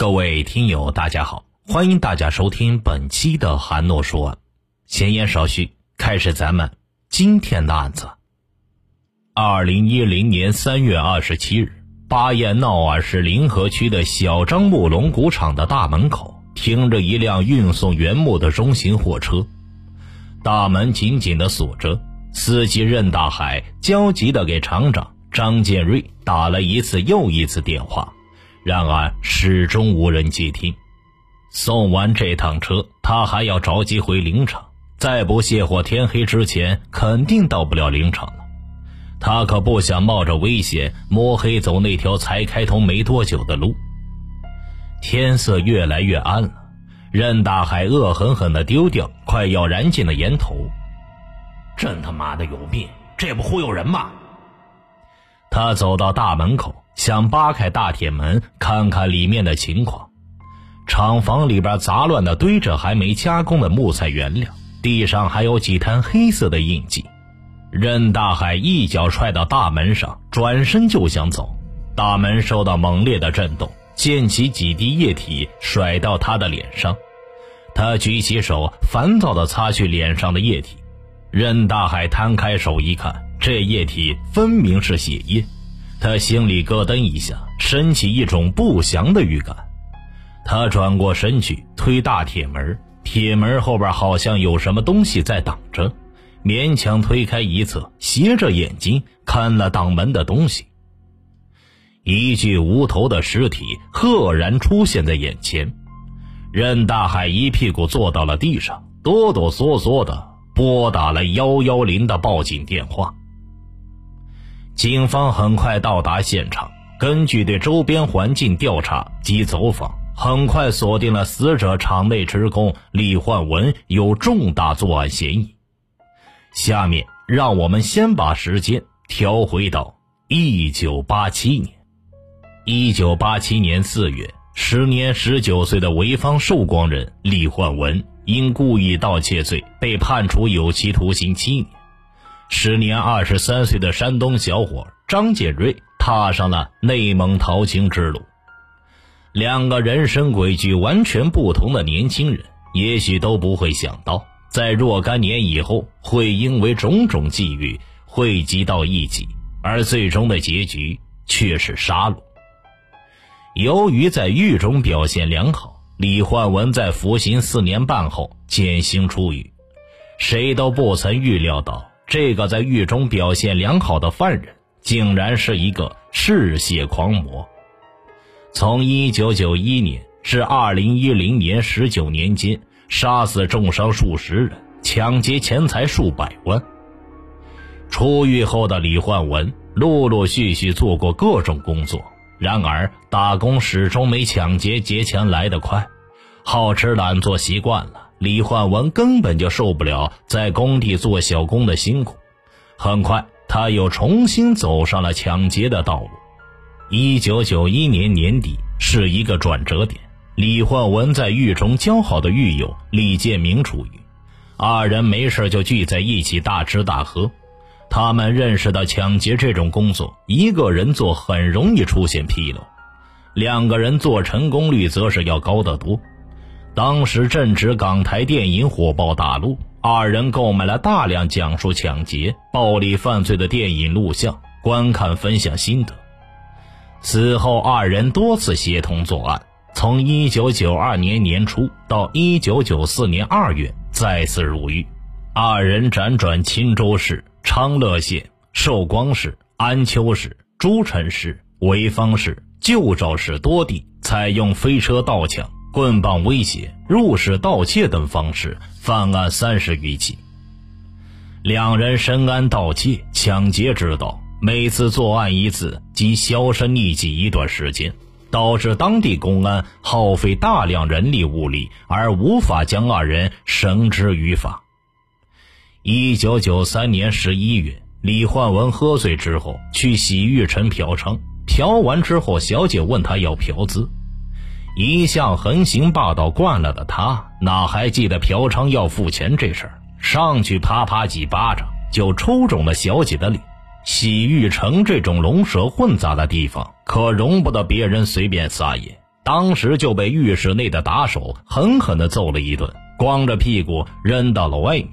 各位听友，大家好，欢迎大家收听本期的韩诺说案。闲言少叙，开始咱们今天的案子。二零一零年三月二十七日，巴彦淖尔市临河区的小张木龙骨厂的大门口停着一辆运送原木的中型货车，大门紧紧的锁着。司机任大海焦急地给厂长张建瑞打了一次又一次电话，然而始终无人接听。送完这趟车，他还要着急回林场，再不卸货，天黑之前肯定到不了林场了。他可不想冒着危险摸黑走那条才开通没多久的路。天色越来越暗了，任大海恶狠狠地丢掉快要燃尽的烟头。真他妈的有病！这不忽悠人吗？他走到大门口，想扒开大铁门看看里面的情况。厂房里边杂乱的堆着还没加工的木材原料，地上还有几滩黑色的印记。任大海一脚踹到大门上，转身就想走。大门受到猛烈的震动，溅起几滴液体，甩到他的脸上。他举起手，烦躁地擦去脸上的液体。任大海摊开手一看，这液体分明是血液，他心里咯噔一下，升起一种不祥的预感。他转过身去推大铁门，铁门后边好像有什么东西在挡着，勉强推开一侧，斜着眼睛看了挡门的东西。一具无头的尸体赫然出现在眼前，任大海一屁股坐到了地上，哆哆嗦嗦的。拨打了幺幺零的报警电话。警方很快到达现场，根据对周边环境调查及走访，很快锁定了死者厂内职工李焕文有重大作案嫌疑。下面让我们先把时间调回到一九八七年。一九八七年四月，时年十九岁的潍坊寿光人李焕文。因故意盗窃罪被判处有期徒刑七年。时年二十三岁的山东小伙张建瑞踏上了内蒙淘金之路。两个人生轨迹完全不同的年轻人，也许都不会想到，在若干年以后会因为种种际遇汇集到一起，而最终的结局却是杀戮。由于在狱中表现良好。李焕文在服刑四年半后减刑出狱，谁都不曾预料到，这个在狱中表现良好的犯人，竟然是一个嗜血狂魔。从1991年至2010年19年间，杀死重伤数十人，抢劫钱财数百万。出狱后的李焕文陆陆续续做过各种工作。然而，打工始终没抢劫劫钱来得快。好吃懒做习惯了，李焕文根本就受不了在工地做小工的辛苦。很快，他又重新走上了抢劫的道路。一九九一年年底是一个转折点，李焕文在狱中交好的狱友李建明出狱，二人没事就聚在一起大吃大喝。他们认识到抢劫这种工作，一个人做很容易出现纰漏，两个人做成功率则是要高得多。当时正值港台电影火爆大陆，二人购买了大量讲述抢劫、暴力犯罪的电影录像，观看分享心得。此后，二人多次协同作案，从1992年年初到1994年2月再次入狱。二人辗转青州市。昌乐县、寿光市、安丘市、诸城市、潍坊市、旧赵市多地，采用飞车盗抢、棍棒威胁、入室盗窃等方式犯案三十余起。两人深谙盗窃、抢劫之道，每次作案一次即销声匿迹一段时间，导致当地公安耗费大量人力物力，而无法将二人绳之于法。一九九三年十一月，李焕文喝醉之后去洗浴城嫖娼，嫖完之后，小姐问他要嫖资。一向横行霸道惯了的他，哪还记得嫖娼要付钱这事儿？上去啪啪几巴掌，就抽肿了小姐的脸。洗浴城这种龙蛇混杂的地方，可容不得别人随便撒野。当时就被浴室内的打手狠狠地揍了一顿，光着屁股扔到了外面。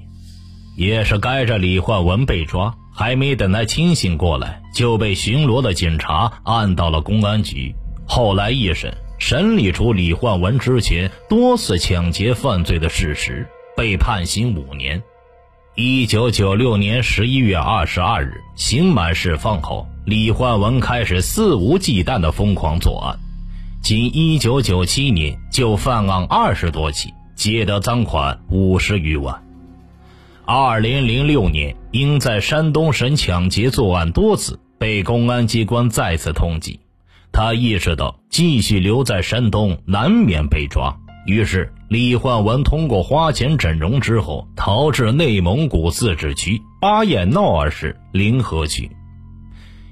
也是该着李焕文被抓，还没等他清醒过来，就被巡逻的警察按到了公安局。后来一审，审理出李焕文之前多次抢劫犯罪的事实，被判刑五年。一九九六年十一月二十二日，刑满释放后，李焕文开始肆无忌惮的疯狂作案。仅一九九七年就犯案二十多起，劫得赃款五十余万。二零零六年，因在山东省抢劫作案多次，被公安机关再次通缉。他意识到继续留在山东难免被抓，于是李焕文通过花钱整容之后，逃至内蒙古自治区巴彦淖尔市临河区。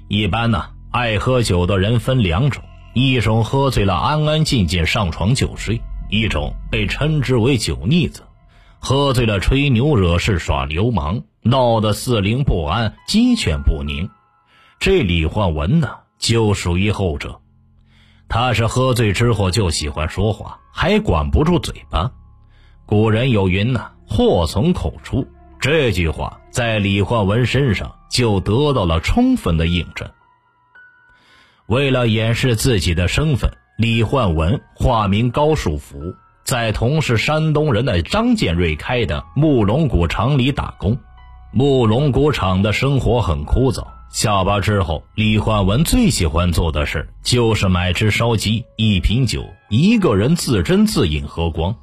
一般呢，爱喝酒的人分两种。一种喝醉了安安静静上床就睡，一种被称之为酒腻子，喝醉了吹牛惹事耍流氓，闹得四邻不安鸡犬不宁。这李焕文呢，就属于后者。他是喝醉之后就喜欢说话，还管不住嘴巴。古人有云呐：“祸从口出。”这句话在李焕文身上就得到了充分的印证。为了掩饰自己的身份，李焕文化名高树福，在同是山东人的张建瑞开的木龙骨厂里打工。木龙骨厂的生活很枯燥，下班之后，李焕文最喜欢做的事就是买只烧鸡、一瓶酒，一个人自斟自饮喝光。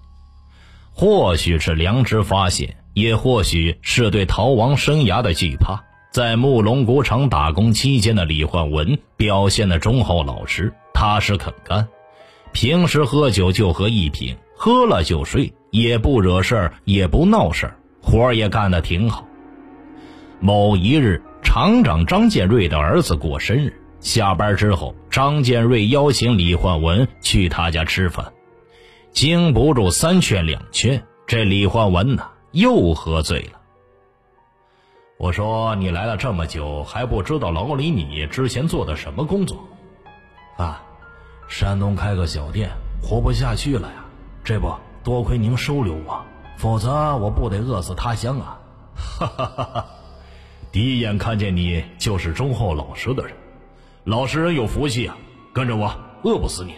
或许是良知发现，也或许是对逃亡生涯的惧怕。在木龙谷厂打工期间的李焕文表现的忠厚老实、踏实肯干，平时喝酒就喝一瓶，喝了就睡，也不惹事儿，也不闹事儿，活儿也干得挺好。某一日，厂长张建瑞的儿子过生日，下班之后，张建瑞邀请李焕文去他家吃饭，经不住三劝两劝，这李焕文呢又喝醉了。我说你来了这么久还不知道老李你之前做的什么工作？啊，山东开个小店活不下去了呀，这不多亏您收留我，否则我不得饿死他乡啊！哈哈哈哈！第一眼看见你就是忠厚老实的人，老实人有福气啊！跟着我，饿不死你。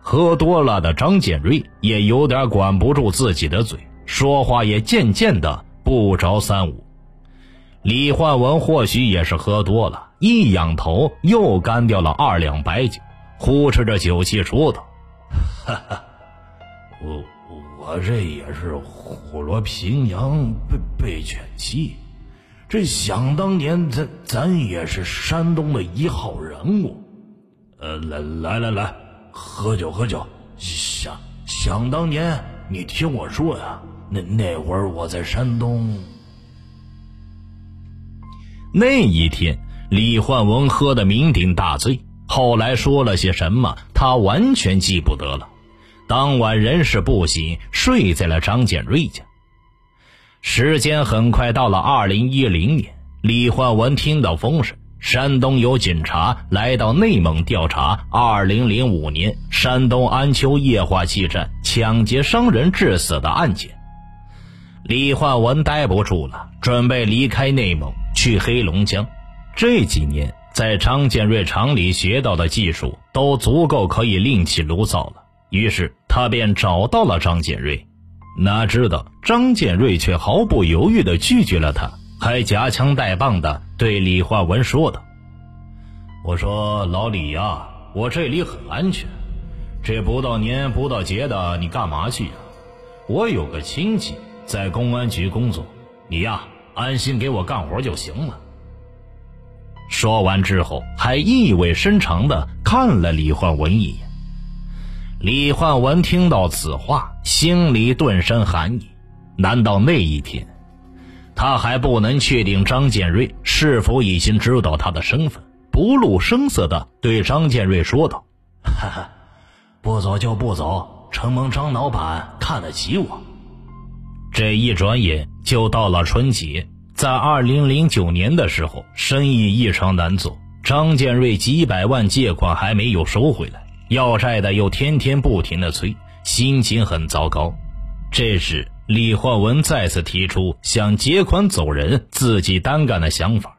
喝多了的张建瑞也有点管不住自己的嘴，说话也渐渐的不着三五。李焕文或许也是喝多了，一仰头又干掉了二两白酒，呼哧着酒气说道：“ 哈哈，我我这也是虎落平阳被被犬欺，这想当年咱咱也是山东的一号人物。呃，来来来来，喝酒喝酒。想想当年，你听我说呀，那那会儿我在山东。”那一天，李焕文喝得酩酊大醉，后来说了些什么，他完全记不得了。当晚人事不省，睡在了张建瑞家。时间很快到了二零一零年，李焕文听到风声，山东有警察来到内蒙调查二零零五年山东安丘液化气站抢劫伤人致死的案件。李焕文待不住了，准备离开内蒙。去黑龙江，这几年在张建瑞厂里学到的技术都足够可以另起炉灶了。于是他便找到了张建瑞，哪知道张建瑞却毫不犹豫地拒绝了他，还夹枪带棒地对李焕文说道：“我说老李呀，我这里很安全，这不到年不到节的，你干嘛去呀？我有个亲戚在公安局工作，你呀。”安心给我干活就行了。说完之后，还意味深长的看了李焕文一眼。李焕文听到此话，心里顿生寒意。难道那一天，他还不能确定张建瑞是否已经知道他的身份？不露声色的对张建瑞说道：“哈哈，不走就不走，承蒙张老板看得起我。”这一转眼就到了春节，在二零零九年的时候，生意异常难做。张建瑞几百万借款还没有收回来，要债的又天天不停的催，心情很糟糕。这时，李焕文再次提出想结款走人、自己单干的想法。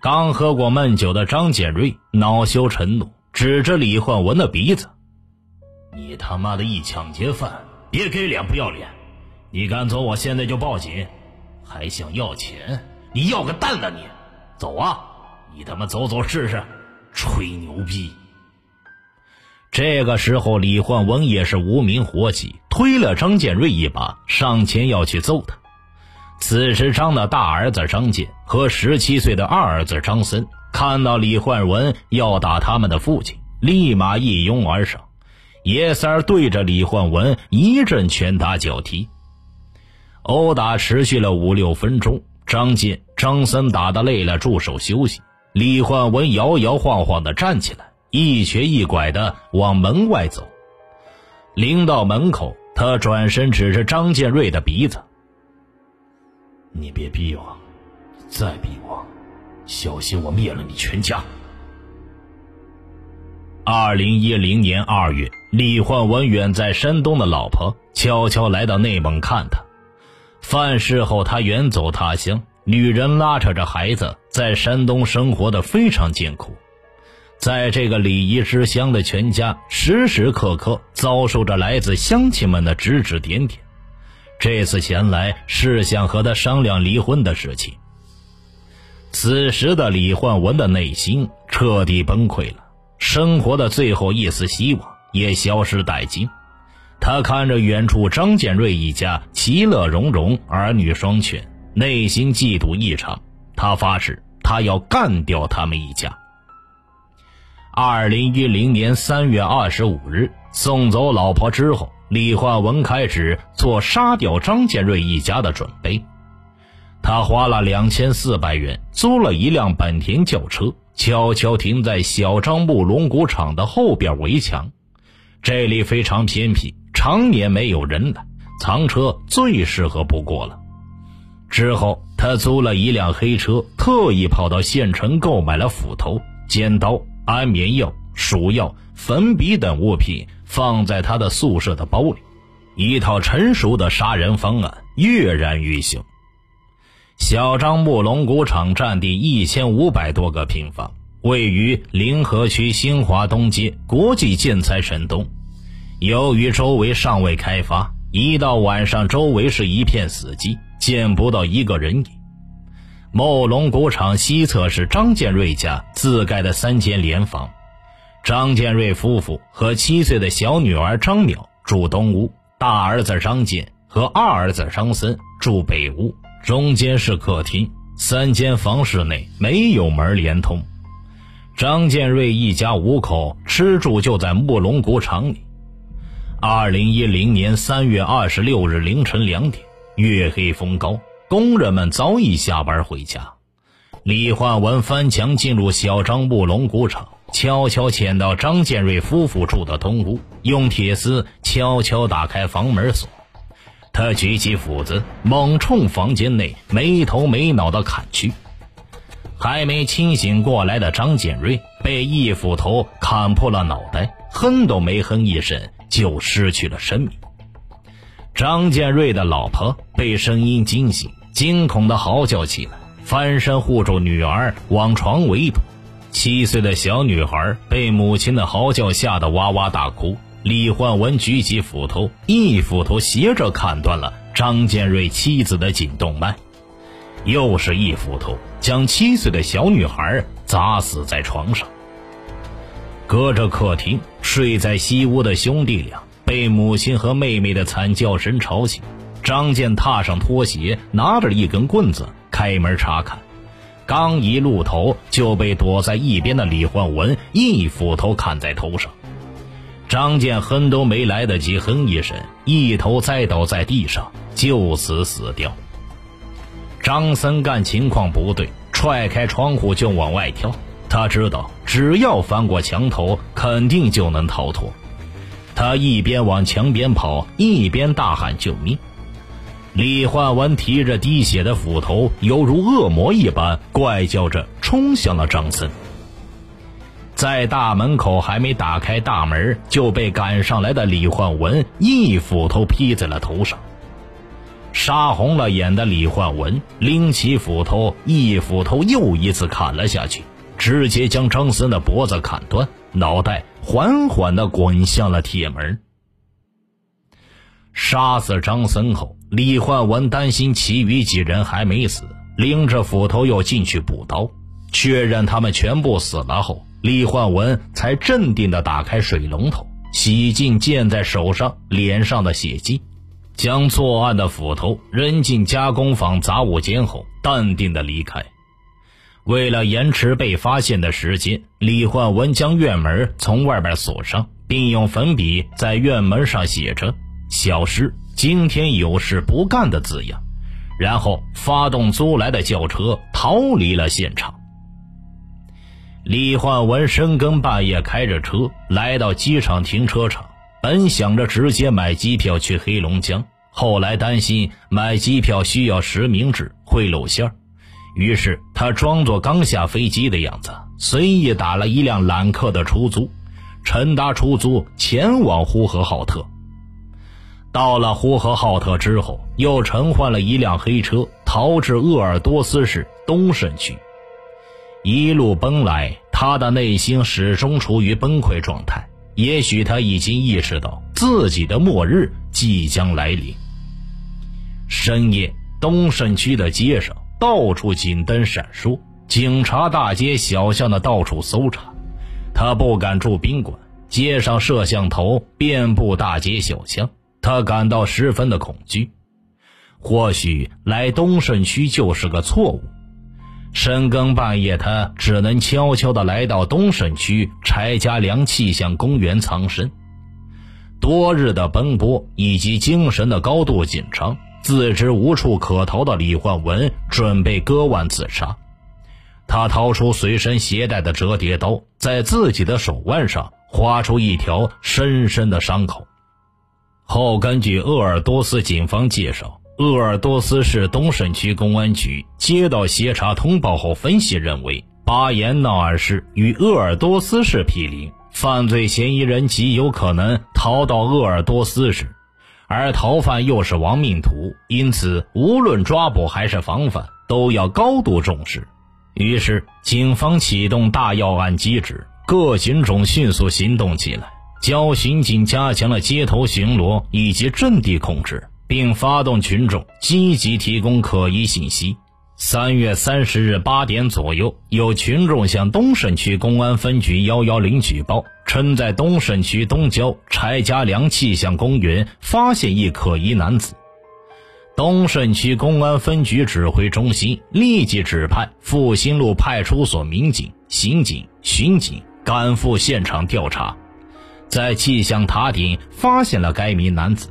刚喝过闷酒的张建瑞恼羞成怒，指着李焕文的鼻子：“你他妈的一抢劫犯，别给脸不要脸！你敢走，我现在就报警！还想要钱？你要个蛋呢！你走啊！你他妈走走试试！吹牛逼！”这个时候，李焕文也是无名火起，推了张建瑞一把，上前要去揍他。此时，张的大儿子张建和十七岁的二儿子张森看到李焕文要打他们的父亲，立马一拥而上。爷三儿对着李焕文一阵拳打脚踢，殴打持续了五六分钟。张建、张森打得累了，住手休息。李焕文摇摇晃晃地站起来。一瘸一拐的往门外走，临到门口，他转身指着张建瑞的鼻子：“你别逼我，再逼我，小心我灭了你全家。”二零一零年二月，李焕文远在山东的老婆悄悄来到内蒙看他。犯事后，他远走他乡，女人拉扯着孩子在山东生活的非常艰苦。在这个礼仪之乡的全家，时时刻刻遭受着来自乡亲们的指指点点。这次前来是想和他商量离婚的事情。此时的李焕文的内心彻底崩溃了，生活的最后一丝希望也消失殆尽。他看着远处张建瑞一家其乐融融，儿女双全，内心嫉妒异常。他发誓，他要干掉他们一家。二零一零年三月二十五日，送走老婆之后，李焕文开始做杀掉张建瑞一家的准备。他花了两千四百元租了一辆本田轿车，悄悄停在小张木龙骨厂的后边围墙。这里非常偏僻，常年没有人来，藏车最适合不过了。之后，他租了一辆黑车，特意跑到县城购买了斧头、尖刀。安眠药、鼠药、粉笔等物品放在他的宿舍的包里，一套成熟的杀人方案跃然于胸。小张木龙骨厂占地一千五百多个平方，位于临河区新华东街国际建材城东。由于周围尚未开发，一到晚上周围是一片死寂，见不到一个人影。茂龙谷场西侧是张建瑞家自盖的三间连房，张建瑞夫妇和七岁的小女儿张淼住东屋，大儿子张建和二儿子张森住北屋。中间是客厅，三间房室内没有门连通。张建瑞一家五口吃住就在木龙谷场里。二零一零年三月二十六日凌晨两点，月黑风高。工人们早已下班回家，李焕文翻墙进入小张木龙骨厂，悄悄潜到张建瑞夫妇住的东屋，用铁丝悄悄打开房门锁。他举起斧子，猛冲房间内没头没脑的砍去。还没清醒过来的张建瑞被一斧头砍破了脑袋，哼都没哼一声就失去了生命。张建瑞的老婆被声音惊醒。惊恐的嚎叫起来，翻身护住女儿，往床围堵。七岁的小女孩被母亲的嚎叫吓得哇哇大哭。李焕文举起斧头，一斧头斜着砍断了张建瑞妻子的颈动脉，又是一斧头将七岁的小女孩砸死在床上。隔着客厅睡在西屋的兄弟俩被母亲和妹妹的惨叫声吵醒。张健踏上拖鞋，拿着一根棍子开门查看，刚一露头就被躲在一边的李焕文一斧头砍在头上。张健哼都没来得及哼一声，一头栽倒在地上，就此死掉。张森干情况不对，踹开窗户就往外跳。他知道只要翻过墙头，肯定就能逃脱。他一边往墙边跑，一边大喊救命。李焕文提着滴血的斧头，犹如恶魔一般怪叫着冲向了张森。在大门口还没打开大门，就被赶上来的李焕文一斧头劈在了头上。杀红了眼的李焕文拎起斧头，一斧头又一次砍了下去，直接将张森的脖子砍断，脑袋缓缓地滚向了铁门。杀死张森后，李焕文担心其余几人还没死，拎着斧头又进去补刀，确认他们全部死了后，李焕文才镇定地打开水龙头，洗净溅在手上、脸上的血迹。将作案的斧头扔进加工坊杂物间后，淡定的离开。为了延迟被发现的时间，李焕文将院门从外边锁上，并用粉笔在院门上写着“小石今天有事不干”的字样，然后发动租来的轿车逃离了现场。李焕文深更半夜开着车来到机场停车场。本想着直接买机票去黑龙江，后来担心买机票需要实名制会露馅儿，于是他装作刚下飞机的样子，随意打了一辆揽客的出租，乘搭出租前往呼和浩特。到了呼和浩特之后，又乘换了一辆黑车逃至鄂尔多斯市东胜区，一路奔来，他的内心始终处于崩溃状态。也许他已经意识到自己的末日即将来临。深夜，东胜区的街上到处警灯闪烁，警察大街小巷的到处搜查。他不敢住宾馆，街上摄像头遍布大街小巷，他感到十分的恐惧。或许来东胜区就是个错误。深更半夜，他只能悄悄地来到东胜区柴家梁气象公园藏身。多日的奔波以及精神的高度紧张，自知无处可逃的李焕文准备割腕自杀。他掏出随身携带的折叠刀，在自己的手腕上划出一条深深的伤口。后根据鄂尔多斯警方介绍。鄂尔多斯市东胜区公安局接到协查通报后，分析认为巴彦淖尔市与鄂尔多斯市毗邻，犯罪嫌疑人极有可能逃到鄂尔多斯市，而逃犯又是亡命徒，因此无论抓捕还是防范都要高度重视。于是，警方启动大要案机制，各警种迅速行动起来，交巡警加强了街头巡逻以及阵地控制。并发动群众积极提供可疑信息。三月三十日八点左右，有群众向东胜区公安分局幺幺零举报，称在东胜区东郊柴家梁气象公园发现一可疑男子。东胜区公安分局指挥中心立即指派复兴路派出所民警、刑警、巡警赶赴现场调查，在气象塔顶发现了该名男子。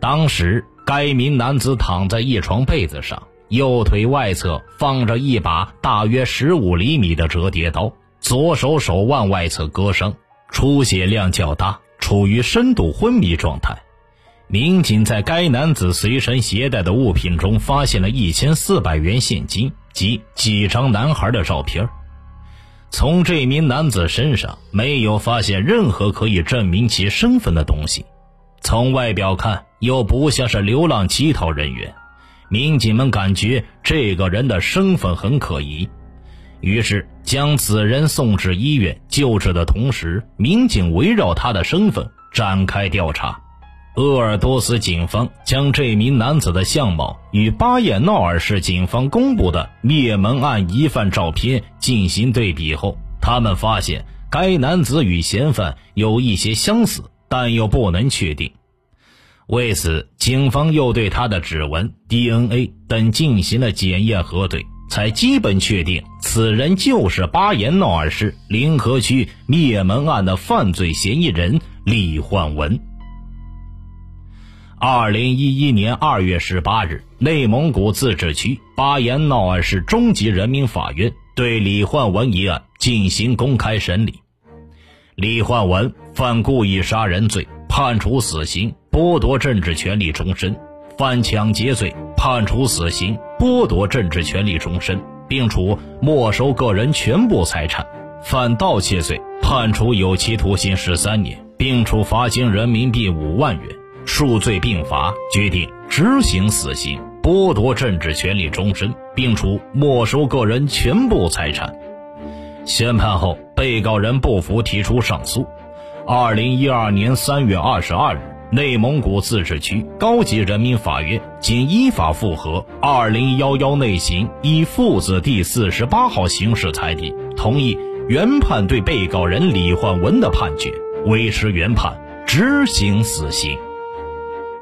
当时，该名男子躺在一床被子上，右腿外侧放着一把大约十五厘米的折叠刀，左手手腕外侧割伤，出血量较大，处于深度昏迷状态。民警在该男子随身携带的物品中发现了一千四百元现金及几张男孩的照片。从这名男子身上没有发现任何可以证明其身份的东西。从外表看，又不像是流浪乞讨人员，民警们感觉这个人的身份很可疑，于是将此人送至医院救治的同时，民警围绕他的身份展开调查。鄂尔多斯警方将这名男子的相貌与巴彦淖尔市警方公布的灭门案疑犯照片进行对比后，他们发现该男子与嫌犯有一些相似。但又不能确定，为此，警方又对他的指纹、DNA 等进行了检验核对，才基本确定此人就是巴彦淖尔市临河区灭门案的犯罪嫌疑人李焕文。二零一一年二月十八日，内蒙古自治区巴彦淖尔市中级人民法院对李焕文一案进行公开审理。李焕文犯故意杀人罪，判处死刑，剥夺政治权利终身；犯抢劫罪，判处死刑，剥夺政治权利终身，并处没收个人全部财产。犯盗窃罪，判处有期徒刑十三年，并处罚金人民币五万元。数罪并罚，决定执行死刑，剥夺政治权利终身，并处没收个人全部财产。宣判后，被告人不服，提出上诉。二零一二年三月二十二日，内蒙古自治区高级人民法院经依法复核二零幺幺内刑一父子第四十八号刑事裁定，同意原判对被告人李焕文的判决，维持原判，执行死刑。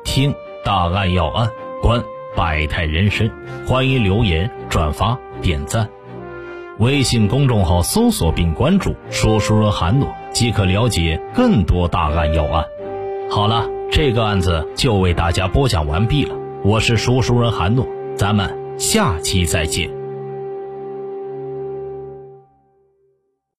听大案要案，观百态人生，欢迎留言、转发、点赞。微信公众号搜索并关注“说书人韩诺”，即可了解更多大案要案。好了，这个案子就为大家播讲完毕了。我是说书人韩诺，咱们下期再见。